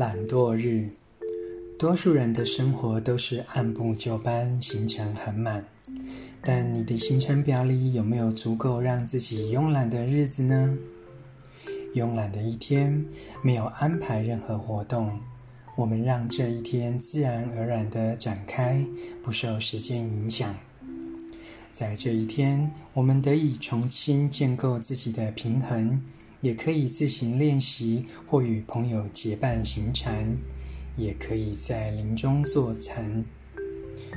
懒惰日，多数人的生活都是按部就班，行程很满。但你的行程表里有没有足够让自己慵懒的日子呢？慵懒的一天，没有安排任何活动，我们让这一天自然而然地展开，不受时间影响。在这一天，我们得以重新建构自己的平衡。也可以自行练习，或与朋友结伴行禅，也可以在林中坐禅。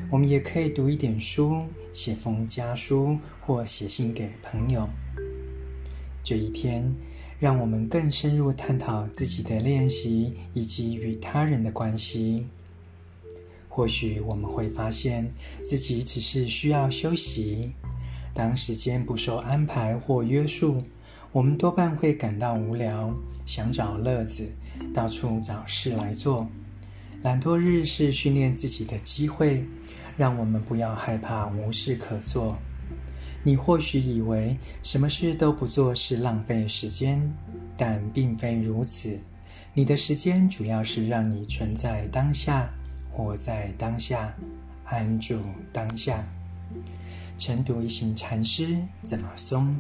我们也可以读一点书，写封家书，或写信给朋友。这一天，让我们更深入探讨自己的练习以及与他人的关系。或许我们会发现自己只是需要休息，当时间不受安排或约束。我们多半会感到无聊，想找乐子，到处找事来做。懒惰日是训练自己的机会，让我们不要害怕无事可做。你或许以为什么事都不做是浪费时间，但并非如此。你的时间主要是让你存在当下，活在当下，安住当下。晨读一行禅师怎么松？